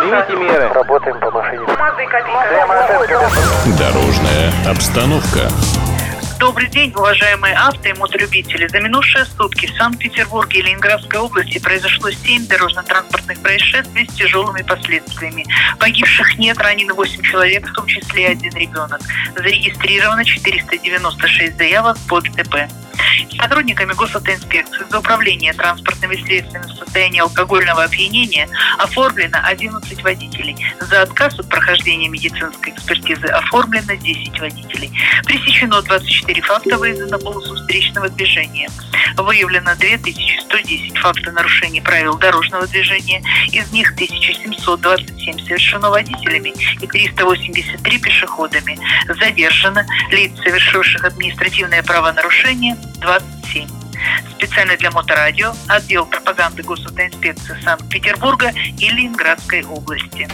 Примите меры. Работаем по машине. Дорожная обстановка. Добрый день, уважаемые авто и мотолюбители. За минувшие сутки в Санкт-Петербурге и Ленинградской области произошло 7 дорожно-транспортных происшествий с тяжелыми последствиями. Погибших нет, ранены 8 человек, в том числе один ребенок. Зарегистрировано 496 заявок по ДТП. Сотрудниками госавтоинспекции за управление транспортными средствами в состоянии алкогольного опьянения оформлено 11 водителей. За отказ от прохождения медицинской экспертизы оформлено 10 водителей. Пресечено 24 факта выезда на полосу встречного движения. Выявлено 2110 фактов нарушений правил дорожного движения. Из них 1727 совершено водителями и 383 пешеходами. Задержано лиц, совершивших административное правонарушение, 27. Специально для Моторадио, отдел пропаганды госавтоинспекции Санкт-Петербурга и Ленинградской области.